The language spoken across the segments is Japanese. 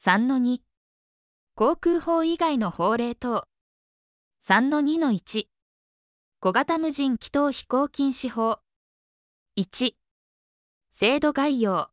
3-2航空法以外の法令等。3-2-1小型無人機等飛行禁止法。1制度概要。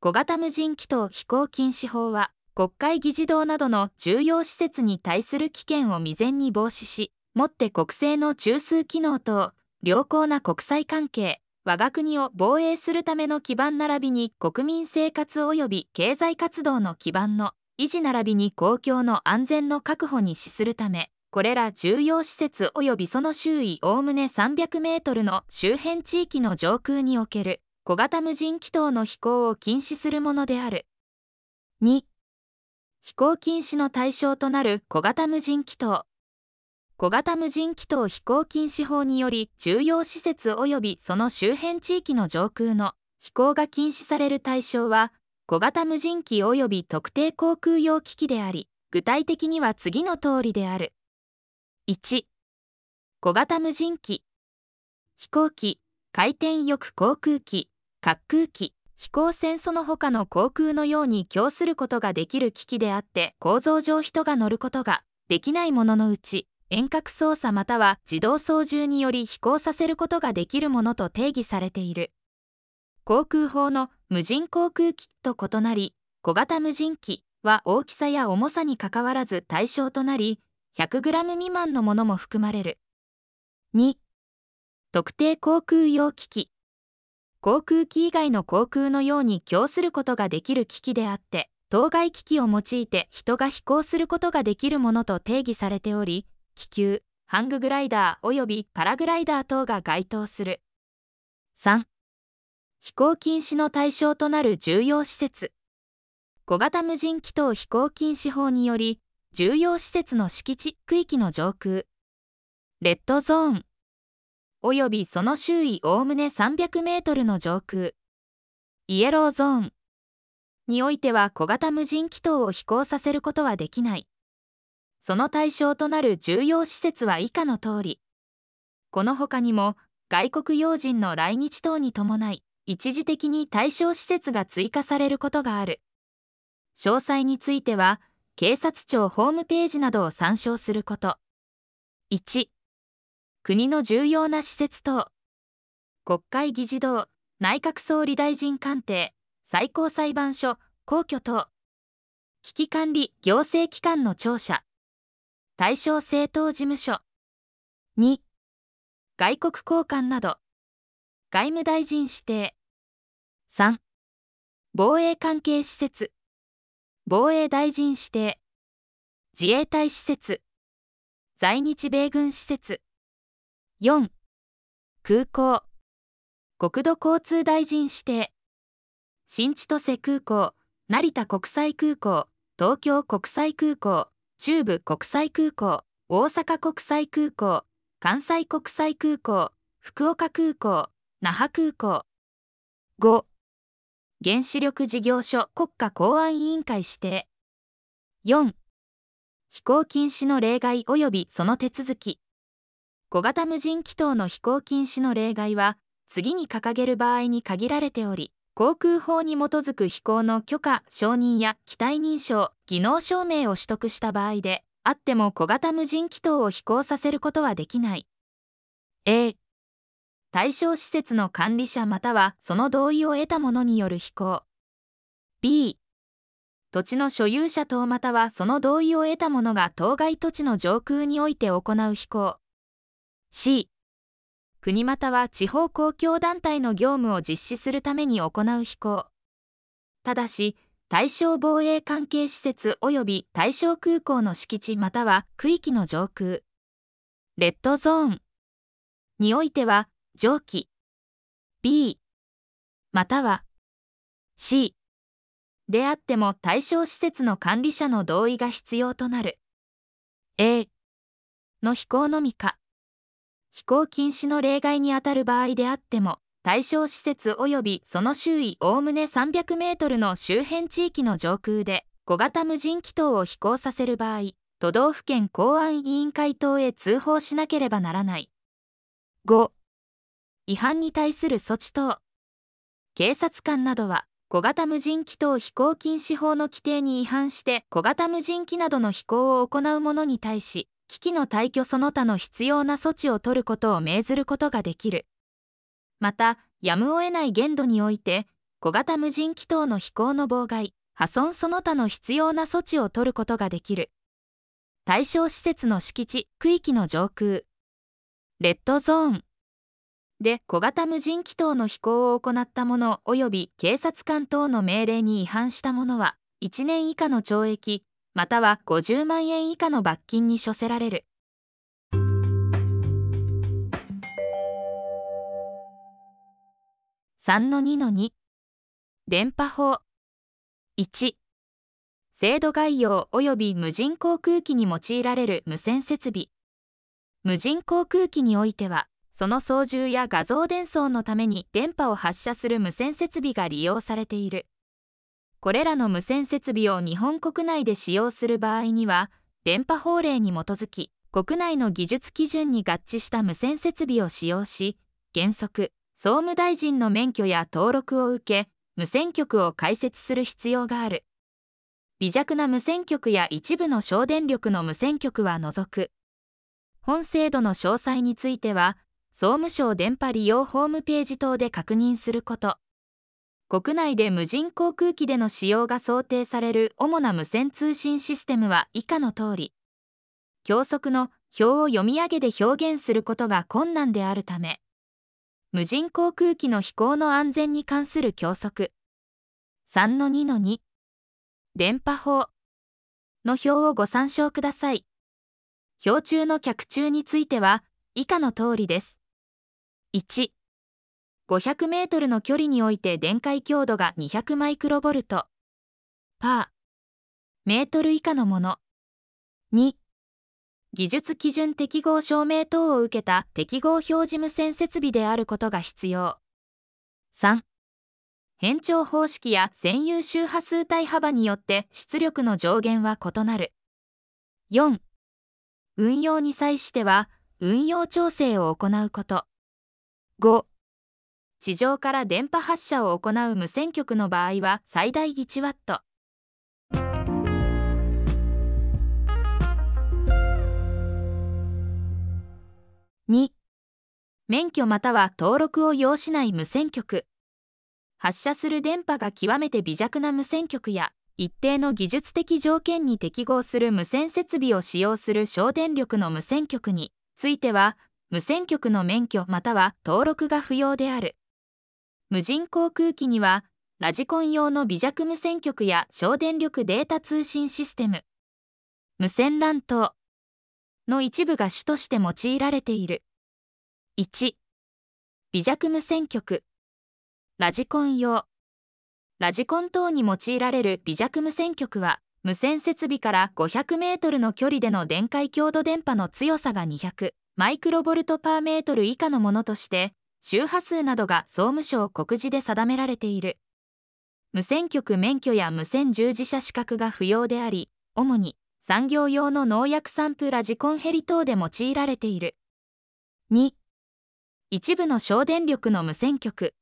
小型無人機等飛行禁止法は国会議事堂などの重要施設に対する危険を未然に防止しもって国政の中枢機能等良好な国際関係。我が国を防衛するための基盤並びに国民生活及び経済活動の基盤の維持並びに公共の安全の確保に資するため、これら重要施設及びその周囲おおむね300メートルの周辺地域の上空における小型無人機等の飛行を禁止するものである。2、飛行禁止の対象となる小型無人機等。小型無人機等飛行禁止法により重要施設及びその周辺地域の上空の飛行が禁止される対象は小型無人機及び特定航空用機器であり具体的には次の通りである。1小型無人機飛行機回転翼航空機滑空機飛行船その他の航空のように供することができる機器であって構造上人が乗ることができないもののうち遠隔操作または自動操縦により飛行させることができるものと定義されている。航空法の無人航空機と異なり、小型無人機は大きさや重さにかかわらず対象となり、100g 未満のものも含まれる。2、特定航空用機器。航空機以外の航空のように供することができる機器であって、当該機器を用いて人が飛行することができるものと定義されており、気球、ハンググライダー及びパラグライダー等が該当する。3. 飛行禁止の対象となる重要施設。小型無人機等飛行禁止法により、重要施設の敷地区域の上空、レッドゾーン、及びその周囲おおむね300メートルの上空、イエローゾーンにおいては小型無人機等を飛行させることはできない。その対象となる重要施設は以下の通り。この他にも、外国要人の来日等に伴い、一時的に対象施設が追加されることがある。詳細については、警察庁ホームページなどを参照すること。1、国の重要な施設等。国会議事堂、内閣総理大臣官邸、最高裁判所、皇居等。危機管理行政機関の庁舎。対象政党事務所。2、外国交換など。外務大臣指定。3、防衛関係施設。防衛大臣指定。自衛隊施設。在日米軍施設。4、空港。国土交通大臣指定。新千歳空港、成田国際空港、東京国際空港。中部国際空港、大阪国際空港、関西国際空港、福岡空港、那覇空港。5. 原子力事業所国家公安委員会指定。4. 飛行禁止の例外及びその手続き。小型無人機等の飛行禁止の例外は、次に掲げる場合に限られており、航空法に基づく飛行の許可、承認や機体認証、技能証明を取得した場合で、あっても小型無人機等を飛行させることはできない。A、対象施設の管理者またはその同意を得た者による飛行。B、土地の所有者等またはその同意を得た者が当該土地の上空において行う飛行。C、国または地方公共団体の業務を実施するために行う飛行。ただし、対象防衛関係施設及び対象空港の敷地または区域の上空、レッドゾーン。においては、上記。B または C であっても対象施設の管理者の同意が必要となる。A の飛行のみか。飛行禁止の例外にあたる場合であっても、対象施設及びその周囲おおむね300メートルの周辺地域の上空で、小型無人機等を飛行させる場合、都道府県公安委員会等へ通報しなければならない。5. 違反に対する措置等。警察官などは、小型無人機等飛行禁止法の規定に違反して小型無人機などの飛行を行う者に対し、機器の退去その他の必要な措置を取ることを命ずることができる。また、やむを得ない限度において、小型無人機等の飛行の妨害、破損その他の必要な措置を取ることができる。対象施設の敷地、区域の上空。レッドゾーン。で小型無人機等の飛行を行った者及び警察官等の命令に違反した者は1年以下の懲役または50万円以下の罰金に処せられる。3-2-2電波法1制度概要及び無人航空機に用いられる無線設備無人航空機においてはその操縦や画像伝送のために電波を発射する無線設備が利用されている。これらの無線設備を日本国内で使用する場合には、電波法令に基づき、国内の技術基準に合致した無線設備を使用し、原則、総務大臣の免許や登録を受け、無線局を開設する必要がある。微弱な無線局や一部の省電力の無線局は除く。本制度の詳細については、総務省電波利用ホームページ等で確認すること。国内で無人航空機での使用が想定される主な無線通信システムは以下の通り。教則の表を読み上げで表現することが困難であるため、無人航空機の飛行の安全に関する教則。3-2-2電波法の表をご参照ください。表中の客中については以下の通りです。1、500メートルの距離において電解強度が200マイクロボルト、パー、メートル以下のもの。2、技術基準適合証明等を受けた適合表示無線設備であることが必要。3、変調方式や占有周波数帯幅によって出力の上限は異なる。4、運用に際しては運用調整を行うこと。5地上から電波発射を行う無線局の場合は最大 1W。2免許または登録を要しない無線局発射する電波が極めて微弱な無線局や一定の技術的条件に適合する無線設備を使用する省電力の無線局については無線局の免許または登録が不要である。無人航空機には、ラジコン用の微弱無線局や省電力データ通信システム、無線 LAN 等の一部が主として用いられている。1、微弱無線局、ラジコン用。ラジコン等に用いられる微弱無線局は、無線設備から500メートルの距離での電解強度電波の強さが200マイクロボルトパーメートル以下のものとして、周波数などが総務省告示で定められている。無線局免許や無線従事者資格が不要であり、主に産業用の農薬散布ラジコンヘリ等で用いられている。2. 一部の省電力の無線局。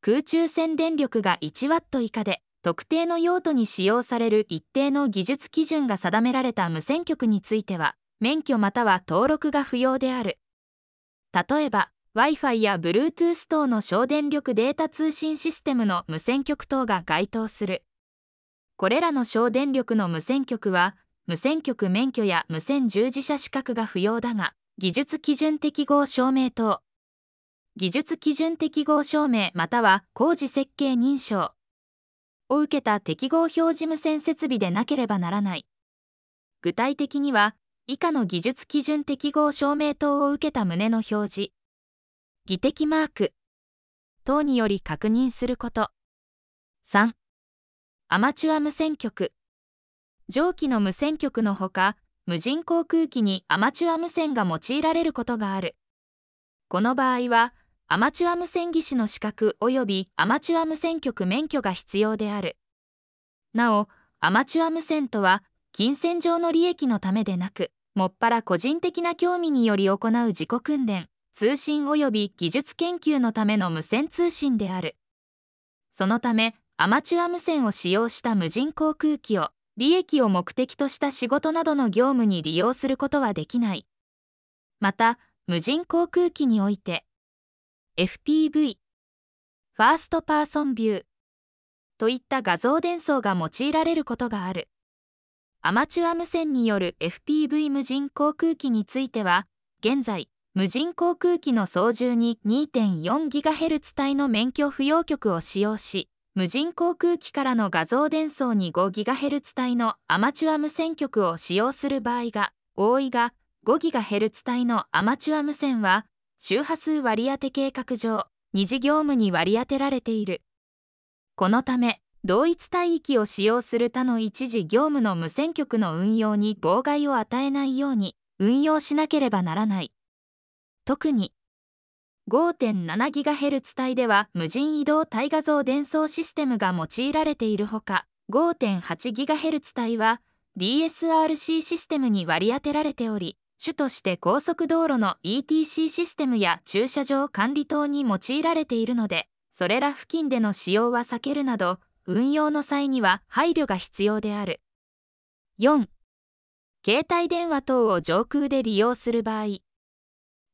空中線電力が 1W 以下で、特定の用途に使用される一定の技術基準が定められた無線局については、免許または登録が不要である。例えば、Wi-Fi や Bluetooth 等の省電力データ通信システムの無線局等が該当する。これらの省電力の無線局は、無線局免許や無線従事者資格が不要だが、技術基準適合証明等、技術基準適合証明または工事設計認証を受けた適合表示無線設備でなければならない。具体的には、以下の技術基準適合証明等を受けた旨の表示、技的マーク等により確認すること。3. アマチュア無線局上記の無線局のほか、無人航空機にアマチュア無線が用いられることがある。この場合は、アマチュア無線技師の資格及びアマチュア無線局免許が必要である。なお、アマチュア無線とは、金銭上の利益のためでなく、もっぱら個人的な興味により行う自己訓練、通信及び技術研究のための無線通信である。そのため、アマチュア無線を使用した無人航空機を利益を目的とした仕事などの業務に利用することはできない。また、無人航空機において、FPV、ファーストパーソンビューといった画像伝送が用いられることがある。アマチュア無線による FPV 無人航空機については、現在、無人航空機の操縦に 2.4GHz 帯の免許不要局を使用し、無人航空機からの画像伝送に 5GHz 帯のアマチュア無線局を使用する場合が多いが 5GHz 帯のアマチュア無線は周波数割当計画上二次業務に割り当てられている。このため同一帯域を使用する他の一時業務の無線局の運用に妨害を与えないように運用しなければならない。特に。5.7GHz 帯では無人移動帯画像伝送システムが用いられているほか 5.8GHz 帯は DSRC システムに割り当てられており主として高速道路の ETC システムや駐車場管理等に用いられているのでそれら付近での使用は避けるなど運用の際には配慮が必要である。4携帯電話等を上空で利用する場合。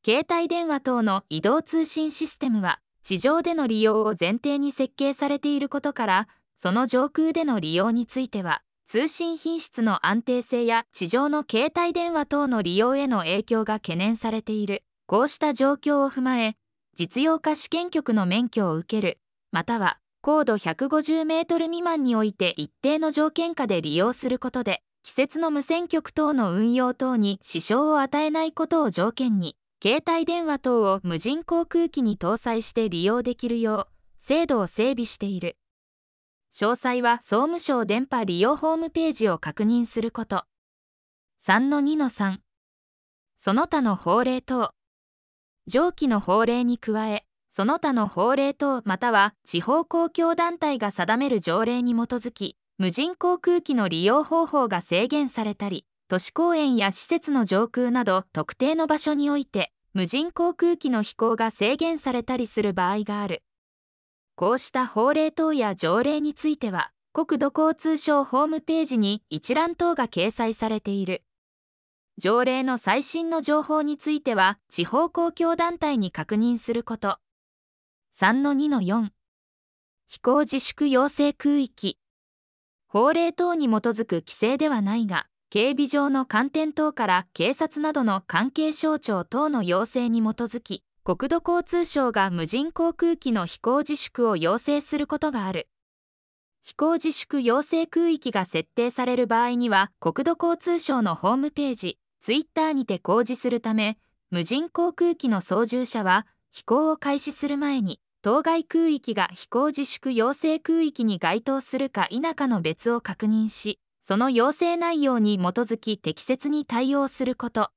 携帯電話等の移動通信システムは地上での利用を前提に設計されていることからその上空での利用については通信品質の安定性や地上の携帯電話等の利用への影響が懸念されている。こうした状況を踏まえ実用化試験局の免許を受けるまたは高度150メートル未満において一定の条件下で利用することで季節の無線局等の運用等に支障を与えないことを条件に携帯電話等を無人航空機に搭載して利用できるよう制度を整備している。詳細は総務省電波利用ホームページを確認すること。3-2-3その他の法令等上記の法令に加え、その他の法令等または地方公共団体が定める条例に基づき、無人航空機の利用方法が制限されたり、都市公園や施設の上空など特定の場所において無人航空機の飛行が制限されたりする場合がある。こうした法令等や条例については国土交通省ホームページに一覧等が掲載されている。条例の最新の情報については地方公共団体に確認すること。3-2-4飛行自粛要請空域法令等に基づく規制ではないが警備上の観点等から警察などの関係省庁等の要請に基づき、国土交通省が無人航空機の飛行自粛を要請することがある。飛行自粛要請空域が設定される場合には、国土交通省のホームページ、ツイッターにて公示するため、無人航空機の操縦者は、飛行を開始する前に、当該空域が飛行自粛要請空域に該当するか否かの別を確認し、その要請内容に基づき適切に対応すること。